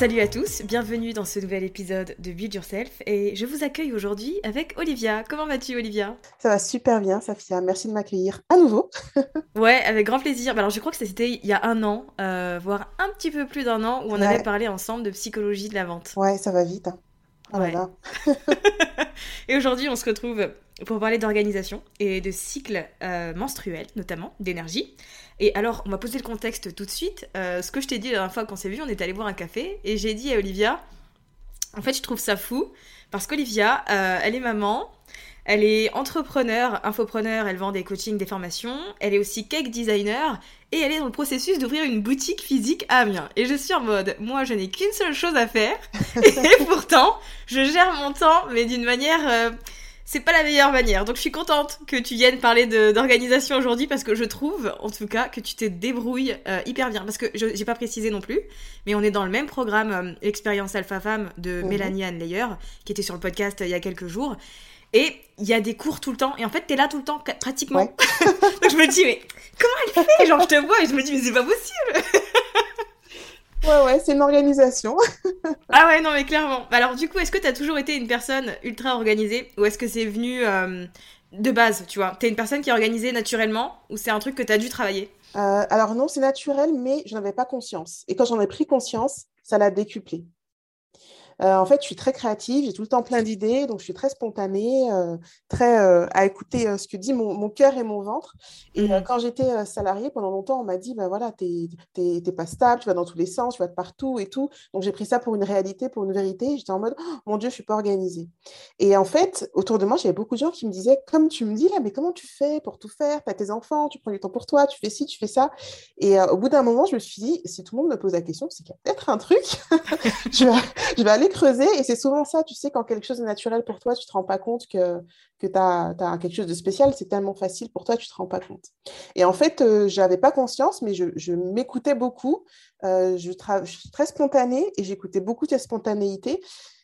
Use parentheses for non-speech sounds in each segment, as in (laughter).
Salut à tous, bienvenue dans ce nouvel épisode de Build Yourself et je vous accueille aujourd'hui avec Olivia. Comment vas-tu Olivia? Ça va super bien, Safia. Merci de m'accueillir à nouveau. (laughs) Ouais, avec grand plaisir. Bah alors je crois que c'était il y a un an, euh, voire un petit peu plus d'un an, où on avait parlé ensemble de psychologie de la vente. Ouais, ça va vite. hein. Oh là Ouais. là. (laughs) (laughs) Et aujourd'hui, on se retrouve pour parler d'organisation et de cycle euh, menstruel, notamment, d'énergie. Et alors, on va poser le contexte tout de suite. Euh, ce que je t'ai dit la dernière fois qu'on s'est vu, on est allé boire un café et j'ai dit à Olivia, en fait, je trouve ça fou parce qu'Olivia, euh, elle est maman, elle est entrepreneur, infopreneur, elle vend des coachings, des formations, elle est aussi cake designer et elle est dans le processus d'ouvrir une boutique physique à Amiens. Et je suis en mode, moi, je n'ai qu'une seule chose à faire (laughs) et pourtant, je gère mon temps, mais d'une manière. euh, c'est pas la meilleure manière. Donc je suis contente que tu viennes parler d'organisation aujourd'hui parce que je trouve, en tout cas, que tu te débrouilles euh, hyper bien. Parce que je j'ai pas précisé non plus, mais on est dans le même programme euh, Expérience Alpha Femme de Mhm. Mélanie Anne Leyer, qui était sur le podcast euh, il y a quelques jours. Et il y a des cours tout le temps. Et en fait, t'es là tout le temps, pratiquement. Ouais. (laughs) Donc je me dis, mais comment elle fait? Genre, je te vois et je me dis, mais c'est pas possible. (laughs) Ouais, ouais, c'est une organisation. (laughs) Ah ouais, non, mais clairement. Alors, du coup, est-ce que t'as toujours été une personne ultra organisée ou est-ce que c'est venu euh, de base, tu vois? T'es une personne qui est organisée naturellement ou c'est un truc que t'as dû travailler? Euh, alors non, c'est naturel, mais je n'avais pas conscience. Et quand j'en ai pris conscience, ça l'a décuplé. Euh, en fait, je suis très créative, j'ai tout le temps plein d'idées, donc je suis très spontanée, euh, très euh, à écouter ce que dit mon, mon cœur et mon ventre. Et Mhm. quand j'étais salariée, pendant longtemps, on m'a dit, ben voilà, t'es, pas stable, tu vas dans tous les sens, tu vas de partout et tout. Donc j'ai pris ça pour une réalité, pour une vérité. J'étais en mode, Oh, mon Dieu, je suis pas organisée. Et en fait, autour de moi, j'avais beaucoup de gens qui me disaient, comme tu me dis là, mais comment tu fais pour tout faire? Tu as tes enfants, tu prends du temps pour toi, tu fais ci, tu fais ça. Et au bout d'un moment, je me suis dit, si tout le monde me pose la question, c'est qu'il y a peut-être un truc. (laughs) je, vais, je vais aller creuser. Et c'est souvent ça, tu sais, quand quelque chose est naturel pour toi, tu te rends pas compte que, que tu as, quelque chose de spécial. C'est tellement facile pour toi, tu te rends pas compte. Et en fait, euh, j'avais pas conscience, mais je, je m'écoutais beaucoup. Euh, je, je suis très spontanée et j'écoutais beaucoup de spontanéité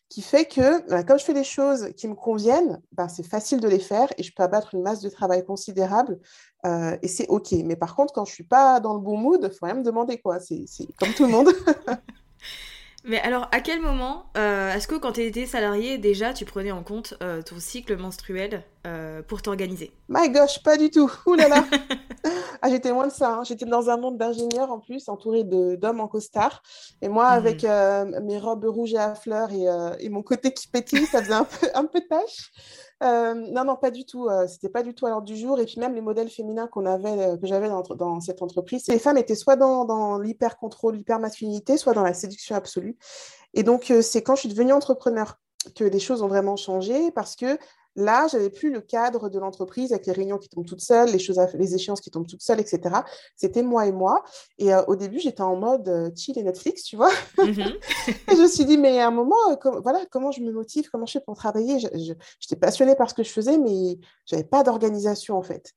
qui fait que, bah, comme je fais des choses qui me conviennent, bah, c'est facile de les faire et je peux abattre une masse de travail considérable euh, et c'est OK. Mais par contre, quand je suis pas dans le bon mood, il faut rien me demander, quoi. C'est comme tout le monde. (laughs) Mais alors, à quel moment, euh, est-ce que quand t'étais salarié, déjà, tu prenais en compte euh, ton cycle menstruel euh, pour t'organiser? My gosh, pas du tout. Ouh là là. (laughs) (laughs) Ah, j'étais loin de ça. hein. J'étais dans un monde d'ingénieurs en plus, entouré d'hommes en costard. Et moi, Mhm. avec euh, mes robes rouges et à fleurs et, euh, et mon côté qui pétille, ça faisait un (laughs) peu, un peu tâche. Euh, non, non, pas du tout. c'était pas du tout à l'ordre du jour. Et puis même les modèles féminins qu'on avait, que j'avais dans, dans cette entreprise, les femmes étaient soit dans, dans l'hyper-contrôle, l'hyper-masculinité, soit dans la séduction absolue. Et donc, c'est quand je suis devenue entrepreneur que les choses ont vraiment changé parce que Là, j'avais plus le cadre de l'entreprise avec les réunions qui tombent toutes seules, les choses, les échéances qui tombent toutes seules, etc. C'était moi et moi. Et euh, au début, j'étais en mode euh, chill et Netflix, tu vois. Mhm. (laughs) et je me suis dit, mais à un moment, voilà, comment je me motive, comment je fais pour travailler? J'étais passionnée par ce que je faisais, mais j'avais pas d'organisation en fait.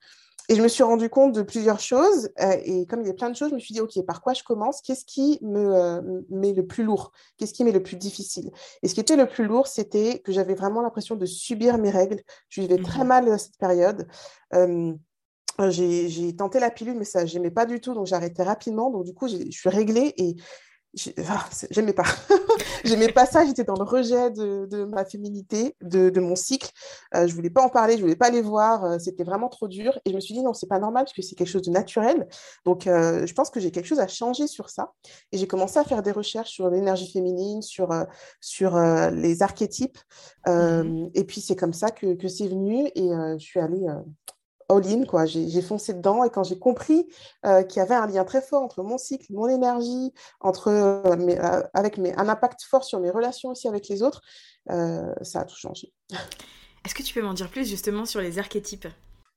Et je me suis rendu compte de plusieurs choses. Euh, et comme il y a plein de choses, je me suis dit, OK, par quoi je commence? Qu'est-ce qui me euh, met le plus lourd? Qu'est-ce qui met le plus difficile? Et ce qui était le plus lourd, c'était que j'avais vraiment l'impression de subir mes règles. Je vivais très mmh mal cette période. j'ai tenté la pilule, mais ça, j'aimais pas du tout, donc arrêté rapidement. Donc, du coup, je suis réglée et j'aimais pas. (laughs) j'aimais pas ça, j'étais dans le rejet de, ma féminité, de, mon cycle. Euh, je voulais pas en parler, je voulais pas les voir, euh, c'était vraiment trop dur. Et je me suis dit, non, c'est pas normal parce que c'est quelque chose de naturel. Donc, euh, je pense que j'ai quelque chose à changer sur ça. Et j'ai commencé à faire des recherches sur l'énergie féminine, sur, sur les archétypes. Mmh et puis, c'est comme ça que, que c'est venu et je suis allée all-in, quoi. J'ai foncé dedans et quand j'ai compris euh, qu'il y avait un lien très fort entre mon cycle, mon énergie, entre, euh, euh, avec mes, un impact fort sur mes relations aussi avec les autres, ça a tout changé. (laughs) Est-ce que tu peux m'en dire plus justement sur les archétypes?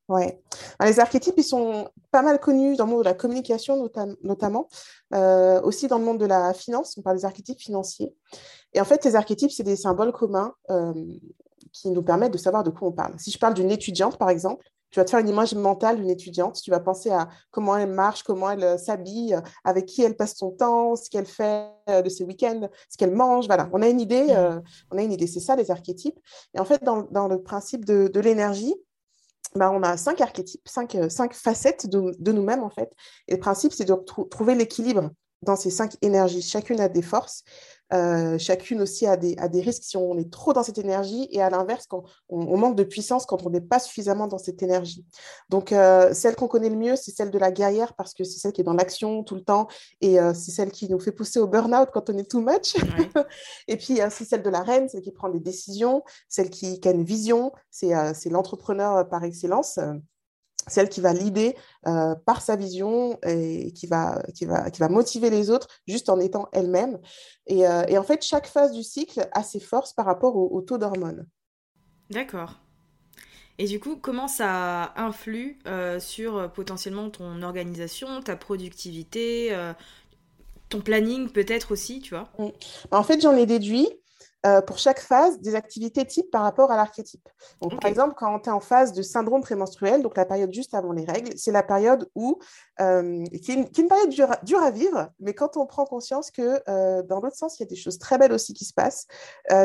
Ouais. Les archétypes, ils sont pas mal connus dans le monde de la communication notamment, aussi dans le monde de la finance, on parle des archétypes financiers. Et en fait, les archétypes, c'est des symboles communs qui nous permettent de savoir de quoi on parle. Si je parle d'une étudiante, par exemple, tu vas te faire une image mentale d'une étudiante. Tu vas penser à comment elle marche, comment elle euh, s'habille, euh, avec qui elle passe son temps, ce qu'elle fait euh, de ses week-ends, ce qu'elle mange. Voilà, on a une idée. Mmh. on a une idée. C'est ça les archétypes. Et en fait, dans, le principe de, l'énergie, ben, on a cinq archétypes, cinq, cinq facettes de, nous-mêmes en fait. Et le principe, c'est de trouver l'équilibre dans ces cinq énergies. Chacune a des forces. Euh, chacune aussi a des, a des risques si on est trop dans cette énergie et à l'inverse, quand on, manque de puissance quand on n'est pas suffisamment dans cette énergie. Donc, euh, celle qu'on connaît le mieux, c'est celle de la guerrière parce que c'est celle qui est dans l'action tout le temps et euh, c'est celle qui nous fait pousser au burn-out quand on est too much. (laughs) et puis, c'est celle de la reine, celle qui prend des décisions, celle qui, qui a une vision, c'est l'entrepreneur par excellence celle qui va l'idée euh, par sa vision et qui va, qui, va, qui va motiver les autres juste en étant elle-même. Et, euh, et, en fait, chaque phase du cycle a ses forces par rapport au, taux d'hormones. D'accord. Et du coup, comment ça influe euh, sur potentiellement ton organisation, ta productivité, ton planning peut-être aussi, tu vois? Mmh. bah, En fait, j'en ai déduit euh, pour chaque phase des activités types par rapport à l'archétype. Donc, Par exemple, quand tu es en phase de syndrome prémenstruel, donc la période juste avant les règles, c'est la période où, euh, qui, est une, période dure, à vivre, mais quand on prend conscience que euh, dans l'autre sens, il y a des choses très belles aussi qui se passent,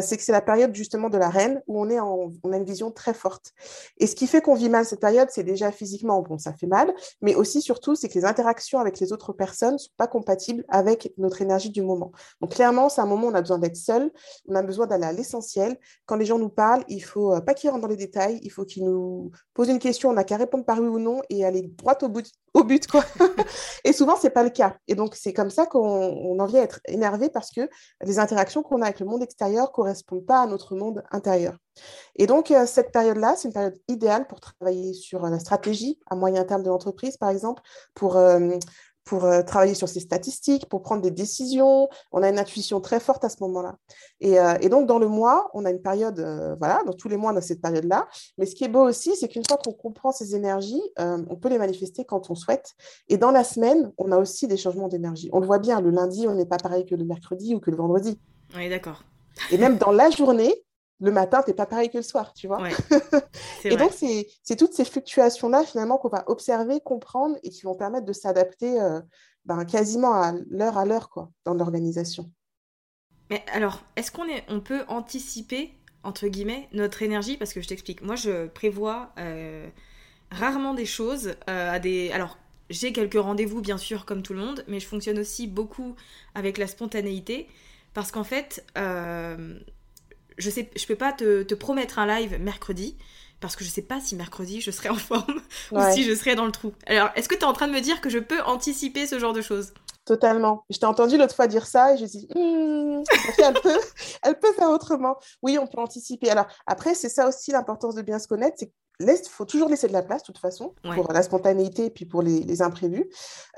c'est que c'est la période justement de la reine où on, est en, on a une vision très forte. Et ce qui fait qu'on vit mal cette période, c'est déjà physiquement, bon, ça fait mal, mais aussi surtout, c'est que les interactions avec les autres personnes ne sont pas compatibles avec notre énergie du moment. Donc clairement, c'est un moment où on a besoin d'être seul, on a besoin d'aller à l'essentiel. Quand les gens nous parlent, il faut euh, pas qu'ils rentrent dans les détails, il faut qu'ils nous posent une question, on n'a qu'à répondre par oui ou non et aller droit au but. Au but quoi. (laughs) et souvent, c'est pas le cas. Et donc, c'est comme ça qu'on en vient à être énervé parce que les interactions qu'on a avec le monde extérieur correspondent pas à notre monde intérieur. Et donc, euh, cette période-là, c'est une période idéale pour travailler sur euh, la stratégie à moyen terme de l'entreprise, par exemple, pour pour euh, travailler sur ses statistiques, pour prendre des décisions. On a une intuition très forte à ce moment-là. Et, euh, et, donc, dans le mois, on a une période, euh, voilà, dans tous les mois, on a cette période-là. Mais ce qui est beau aussi, c'est qu'une fois qu'on comprend ces énergies, on peut les manifester quand on souhaite. Et dans la semaine, on a aussi des changements d'énergie. On le voit bien, le lundi, on n'est pas pareil que le mercredi ou que le vendredi. Oui, d'accord. Et même dans la journée, le matin, tu n'es pas pareil que le soir, tu vois. (laughs) et donc, c'est toutes ces fluctuations-là, finalement, qu'on va observer, comprendre et qui vont permettre de s'adapter euh, ben, quasiment à l'heure à l'heure, quoi, dans l'organisation. Mais alors, est-ce qu'on est, on peut anticiper, entre guillemets, notre énergie? Parce que je t'explique, moi, je prévois euh, rarement des choses euh, à des... Alors, j'ai quelques rendez-vous, bien sûr, comme tout le monde, mais je fonctionne aussi beaucoup avec la spontanéité. Parce qu'en fait, je sais, je peux pas te, promettre un live mercredi parce que je sais pas si mercredi je serai en forme (laughs) ou si je serai dans le trou. Alors, est-ce que tu es en train de me dire que je peux anticiper ce genre de choses? Totalement. Je t'ai entendu l'autre fois dire ça et je me dit, hmm, elle, peut, (laughs) elle peut faire autrement. Oui, on peut anticiper. Alors, après, c'est ça aussi l'importance de bien se connaître, c'est il faut toujours laisser de la place, de toute façon, pour la spontanéité et puis pour les, imprévus.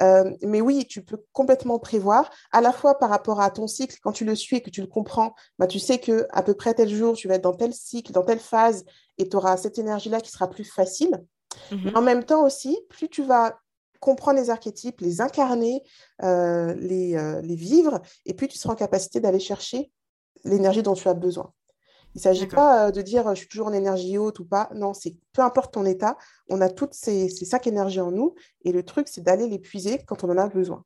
Euh, mais oui, tu peux complètement prévoir, à la fois par rapport à ton cycle, quand tu le suis et que tu le comprends, bah, tu sais que à peu près tel jour, tu vas être dans tel cycle, dans telle phase, et tu auras cette énergie-là qui sera plus facile. Mhm. En même temps aussi, plus tu vas comprendre les archétypes, les incarner, euh, les, euh, les vivre, et plus tu seras en capacité d'aller chercher l'énergie dont tu as besoin. Il ne s'agit pas euh, de dire je suis toujours en énergie haute ou pas. Non, c'est peu importe ton état, on a toutes ces, ces cinq énergies en nous et le truc, c'est d'aller les puiser quand on en a besoin.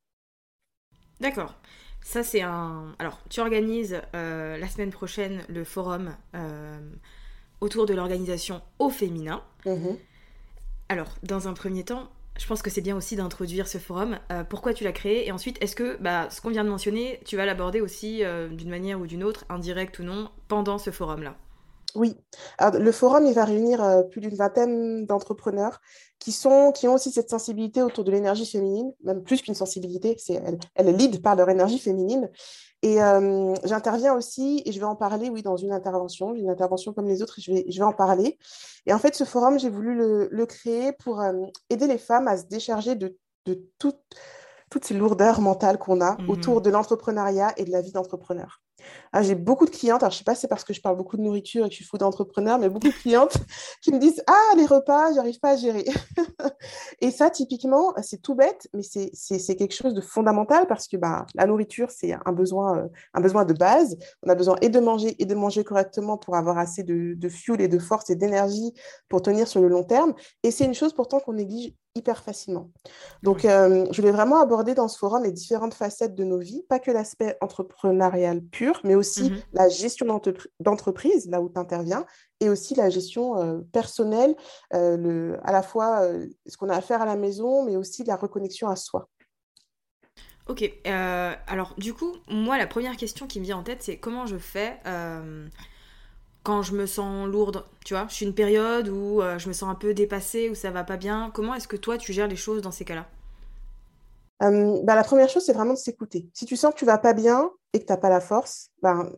D'accord. Ça, c'est un. Alors, tu organises euh, la semaine prochaine le forum euh, autour de l'organisation au féminin. Mmh Alors, dans un premier temps, je pense que c'est bien aussi d'introduire ce forum. Euh, pourquoi tu l'as créé? Et ensuite, est-ce que bah, ce qu'on vient de mentionner, tu vas l'aborder aussi euh, d'une manière ou d'une autre, indirecte ou non, pendant ce forum-là? Oui. Le forum, il va réunir euh, plus d'une vingtaine d'entrepreneurs qui, qui ont aussi cette sensibilité autour de l'énergie féminine, même plus qu'une sensibilité, c'est, elle, elle est lead par leur énergie féminine. Et euh, j'interviens aussi, et je vais en parler, oui, dans une intervention, une intervention comme les autres, je vais, je vais en parler. Et en fait, ce forum, j'ai voulu le, créer pour euh, aider les femmes à se décharger de, de toutes ces lourdeurs mentales qu'on a mmh autour de l'entrepreneuriat et de la vie d'entrepreneur. Ah, j'ai beaucoup de clientes, alors je sais pas si c'est parce que je parle beaucoup de nourriture et que je suis fou d'entrepreneur, mais beaucoup de clientes (laughs) qui me disent Ah, les repas, j'arrive pas à gérer. (laughs) et ça, typiquement, c'est tout bête, mais c'est quelque chose de fondamental parce que bah, la nourriture, c'est un besoin, euh, un besoin de base. On a besoin et de manger et de manger correctement pour avoir assez de, de fuel et de force et d'énergie pour tenir sur le long terme. Et c'est une chose pourtant qu'on néglige hyper facilement. Donc, euh, je voulais vraiment aborder dans ce forum les différentes facettes de nos vies, pas que l'aspect entrepreneurial pur, mais aussi mmh la gestion d'entreprise, là où tu interviens, et aussi la gestion euh, personnelle, euh, le, à la fois ce qu'on a à faire à la maison, mais aussi la reconnexion à soi. Ok, alors du coup, moi, la première question qui me vient en tête, c'est comment je fais quand je me sens lourde, tu vois, je suis une période où euh, je me sens un peu dépassée, où ça va pas bien. Comment est-ce que toi tu gères les choses dans ces cas-là? Bah, La première chose, c'est vraiment de s'écouter. Si tu sens que tu vas pas bien et que tu n'as pas la force, ben,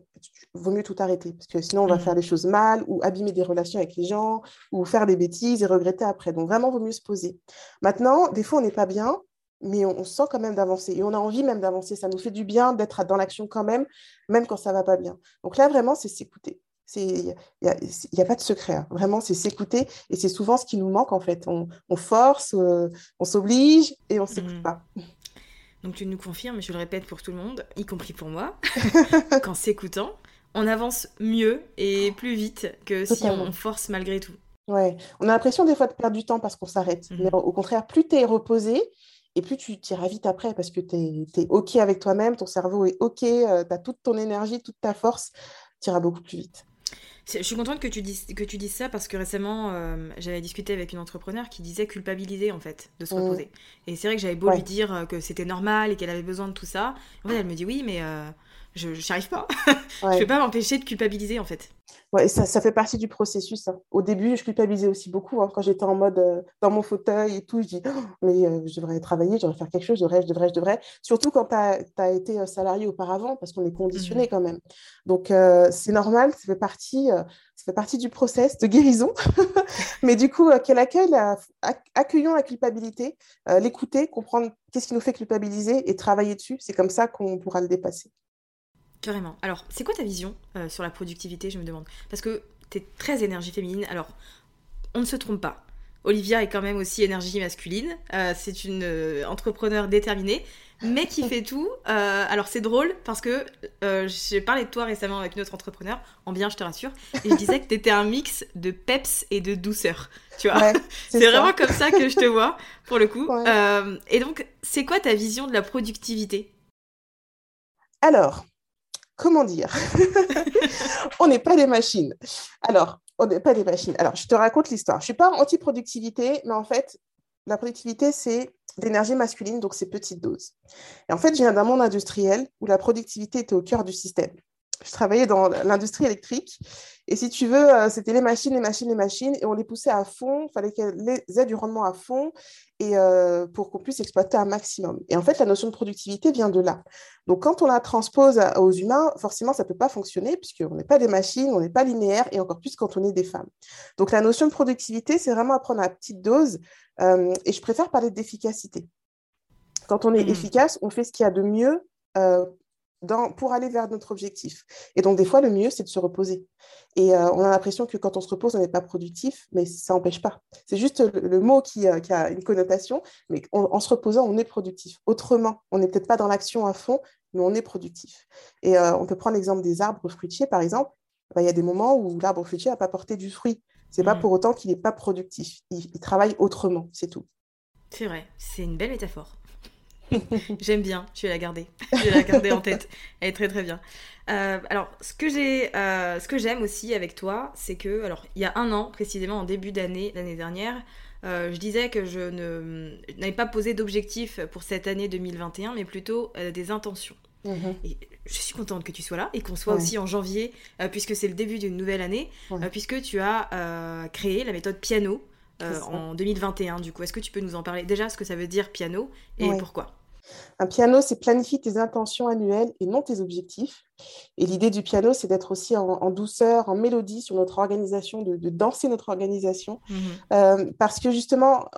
vaut mieux tout arrêter. Parce que sinon, on va mmh. faire les choses mal ou abîmer des relations avec les gens ou faire des bêtises et regretter après. Donc, vraiment, vaut mieux se poser. Maintenant, des fois, on n'est pas bien, mais on, sent quand même d'avancer et on a envie même d'avancer. Ça nous fait du bien d'être dans l'action quand même, même quand ça va pas bien. Donc là, vraiment, c'est s'écouter. Il n'y a, pas de secret. Hein. Vraiment, c'est s'écouter. Et c'est souvent ce qui nous manque, en fait. On, force, euh, on s'oblige et on ne s'écoute mmh. pas. Donc, tu nous confirmes, je le répète pour tout le monde, y compris pour moi, (laughs) qu'en s'écoutant, on avance mieux et plus vite que si on force malgré tout. Ouais, on a l'impression des fois de perdre du temps parce qu'on s'arrête. Mmh. Mais au contraire, plus tu es reposé, et plus tu t'iras vite après parce que tu es, OK avec toi-même, ton cerveau est OK, euh, tu as toute ton énergie, toute ta force, tu iras beaucoup plus vite. Je suis contente que tu dises, que tu dises ça parce que récemment, euh, j'avais discuté avec une entrepreneur qui disait culpabiliser en fait de se mmh. reposer. Et c'est vrai que j'avais beau lui dire que c'était normal et qu'elle avait besoin de tout ça. En fait, elle me dit oui, mais euh, je n'y arrive pas. (laughs) je ne peux pas m'empêcher de culpabiliser en fait. Ouais, ça, ça fait partie du processus. Hein. Au début, je culpabilisais aussi beaucoup hein. quand j'étais en mode euh, dans mon fauteuil et tout. Je dis, oh, mais euh, je devrais travailler, je devrais faire quelque chose, je devrais, je devrais, je devrais. Surtout quand tu as, été euh, salarié auparavant, parce qu'on est conditionné mmh quand même. Donc, c'est normal, ça fait, partie, ça fait partie du process de guérison. (laughs) mais du coup, quel accueil Accueillons la culpabilité, l'écouter, comprendre qu'est-ce qui nous fait culpabiliser et travailler dessus. C'est comme ça qu'on pourra le dépasser. Carrément. Alors, c'est quoi ta vision euh, sur la productivité, je me demande? Parce que tu es très énergie féminine. Alors, on ne se trompe pas. Olivia est quand même aussi énergie masculine. Euh, c'est une euh, entrepreneur déterminée, mais qui fait tout. alors, c'est drôle parce que j'ai parlé de toi récemment avec une autre entrepreneur, en bien, je te rassure, et je disais que tu étais un mix de peps et de douceur. Tu vois (laughs) C'est vraiment comme ça que je te vois, pour le coup. et donc, c'est quoi ta vision de la productivité? Alors, comment dire? (laughs) On n'est pas des machines. Alors, on n'est pas des machines. Alors, je te raconte l'histoire. Je ne suis pas anti-productivité, mais en fait, la productivité, c'est l'énergie masculine, donc c'est petite dose. Et en fait, je viens d'un monde industriel où la productivité était au cœur du système. Je travaillais dans l'industrie électrique Et si tu veux, euh, c'était les machines, les machines, les machines, et on les poussait à fond. Il fallait qu'elles aient du rendement à fond et euh, pour qu'on puisse exploiter un maximum. Et en fait, la notion de productivité vient de là. Donc, quand on la transpose aux humains, forcément, ça ne peut pas fonctionner puisqu'on n'est pas des machines, on n'est pas linéaire, et encore plus quand on est des femmes. Donc, la notion de productivité, c'est vraiment apprendre à petite dose, euh, et je préfère parler d'efficacité. Quand on est mmh. efficace, on fait ce qu'il y a de mieux pour aller vers notre objectif. Et donc, des fois, le mieux, c'est de se reposer. Et euh, on a l'impression que quand on se repose, on n'est pas productif, mais ça n'empêche pas. C'est juste le, mot qui, euh, qui, a une connotation, mais en se reposant, on est productif. Autrement, on n'est peut-être pas dans l'action à fond, mais on est productif. Et euh, on peut prendre l'exemple des arbres fruitiers, par exemple. Bah, il y a des moments où l'arbre fruitier n'a pas porté du fruit. C'est n'est pas mmh. pour autant qu'il n'est pas productif. il travaille autrement, c'est tout. C'est vrai, c'est une belle métaphore. (laughs) J'aime bien, je vais la garder. Je vais la garder en tête. Elle est très très bien. Euh, alors, ce que j'ai, euh, ce que j'aime aussi avec toi, c'est que, alors, il y a un an, précisément en début d'année, l'année dernière, euh, je disais que je ne, n'avais pas posé d'objectifs pour cette année 2021, mais plutôt des intentions. Mhm. Et je suis contente que tu sois là et qu'on soit aussi en janvier, puisque c'est le début d'une nouvelle année, puisque tu as créé la méthode piano. En 2021 du coup. Est-ce que tu peux nous en parler? Déjà ce que ça veut dire piano et pourquoi? Un piano, c'est planifier tes intentions annuelles et non tes objectifs. Et l'idée du piano, c'est d'être aussi en, douceur, en mélodie sur notre organisation, de, danser notre organisation. Mhm. Euh, parce que justement,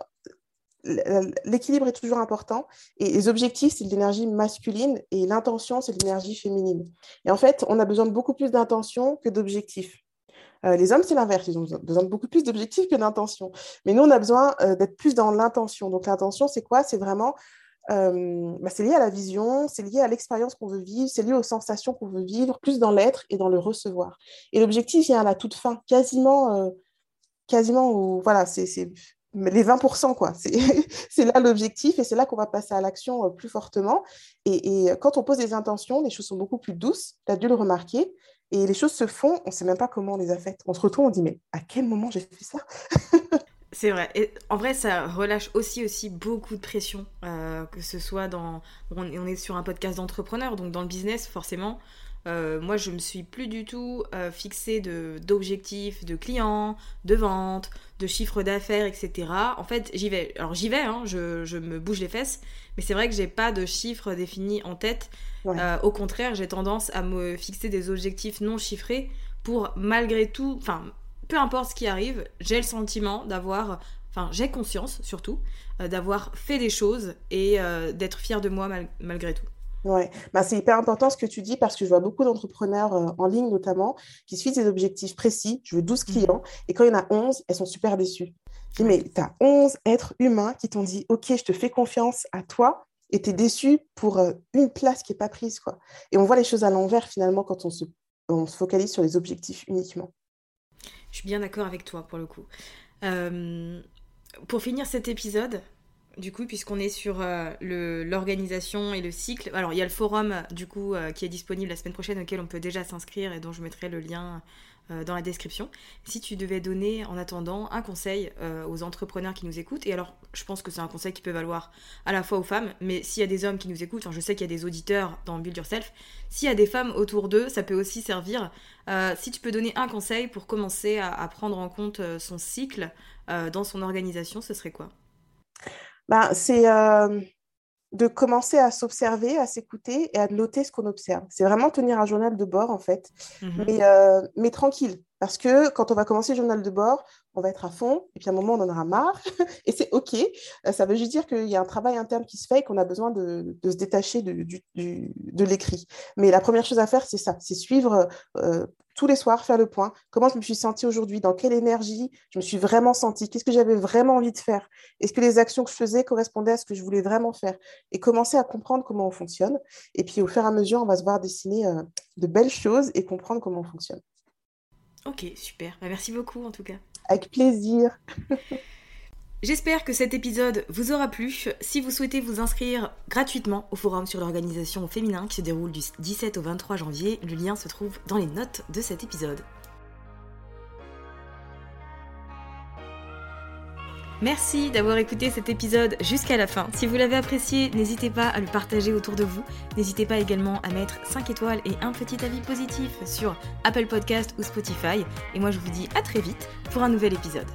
l'équilibre est toujours important. Et les objectifs, c'est de l'énergie masculine et l'intention, c'est de l'énergie féminine. Et en fait, on a besoin de beaucoup plus d'intention que d'objectifs. Euh, les hommes, c'est l'inverse. Ils ont besoin de beaucoup plus d'objectifs que d'intention. Mais nous, on a besoin euh, d'être plus dans l'intention. Donc, l'intention, c'est quoi? C'est vraiment euh, bah, c'est lié à la vision, c'est lié à l'expérience qu'on veut vivre, c'est lié aux sensations qu'on veut vivre, plus dans l'être et dans le recevoir. Et l'objectif vient à la toute fin, quasiment, quasiment où, voilà, c'est les 20%, quoi. (laughs) C'est là l'objectif et c'est là qu'on va passer à l'action plus fortement. Et, et, quand on pose des intentions, les choses sont beaucoup plus douces, tu as dû le remarquer, et les choses se font, on ne sait même pas comment on les a faites. On se retrouve, on dit, mais à quel moment j'ai fait ça? (laughs) C'est vrai. Et en vrai, ça relâche aussi, aussi beaucoup de pression, euh, que ce soit dans... On, est sur un podcast d'entrepreneur, donc dans le business, forcément, euh, moi, je me suis plus du tout euh, fixé d'objectifs de, clients, de ventes, de chiffres d'affaires, etc. En fait, j'y vais. Alors, j'y vais, hein, je, je, me bouge les fesses, mais c'est vrai que j'ai pas de chiffres définis en tête. Au contraire, j'ai tendance à me fixer des objectifs non chiffrés pour, malgré tout, enfin, peu importe ce qui arrive, j'ai le sentiment d'avoir, enfin j'ai conscience surtout, euh, d'avoir fait des choses et euh, d'être fière de moi malgré tout. Ouais, bah, c'est hyper important ce que tu dis parce que je vois beaucoup d'entrepreneurs euh, en ligne notamment qui se fixent des objectifs précis. Je veux 12 mmh. clients et quand il y en a 11, elles sont super déçues. Je dis, mais tu as 11 êtres humains qui t'ont dit, OK, je te fais confiance à toi et tu es déçu pour une place qui n'est pas prise. quoi. Et on voit les choses à l'envers finalement quand on se, on se focalise sur les objectifs uniquement. Je suis bien d'accord avec toi pour le coup. Euh, pour finir cet épisode, du coup, puisqu'on est sur euh, l'organisation et le cycle, alors il y a le forum du coup euh, qui est disponible la semaine prochaine auquel on peut déjà s'inscrire et dont je mettrai le lien euh, dans la description. Si tu devais donner en attendant un conseil euh, aux entrepreneurs qui nous écoutent, et alors je pense que c'est un conseil qui peut valoir à la fois aux femmes, mais s'il y a des hommes qui nous écoutent, je sais qu'il y a des auditeurs dans Build Yourself, s'il y a des femmes autour d'eux, ça peut aussi servir. Euh, si tu peux donner un conseil pour commencer à, prendre en compte son cycle dans son organisation, ce serait quoi? Ben, C'est de commencer à s'observer, à s'écouter et à noter ce qu'on observe. C'est vraiment tenir un journal de bord, en fait, mais, euh, mais, tranquille. Parce que quand on va commencer le journal de bord, on va être à fond, et puis à un moment, on en aura marre, (laughs) et c'est OK. Euh, ça veut juste dire qu'il y a un travail interne qui se fait et qu'on a besoin de, se détacher de, l'écrit. Mais la première chose à faire, c'est ça, c'est suivre euh, tous les soirs, faire le point. Comment je me suis sentie aujourd'hui? Dans quelle énergie je me suis vraiment sentie? Qu'est-ce que j'avais vraiment envie de faire? Est-ce que les actions que je faisais correspondaient à ce que je voulais vraiment faire? Et commencer à comprendre comment on fonctionne. Et puis, au fur et à mesure, on va se voir dessiner euh, de belles choses et comprendre comment on fonctionne. Ok, super. Bah, merci beaucoup en tout cas. Avec plaisir. (laughs) J'espère que cet épisode vous aura plu. Si vous souhaitez vous inscrire gratuitement au forum sur l'organisation au féminin qui se déroule du 17 au 23 janvier, le lien se trouve dans les notes de cet épisode. Merci d'avoir écouté cet épisode jusqu'à la fin. Si vous l'avez apprécié, n'hésitez pas à le partager autour de vous. N'hésitez pas également à mettre 5 étoiles et un petit avis positif sur Apple Podcast ou Spotify. Et moi je vous dis à très vite pour un nouvel épisode.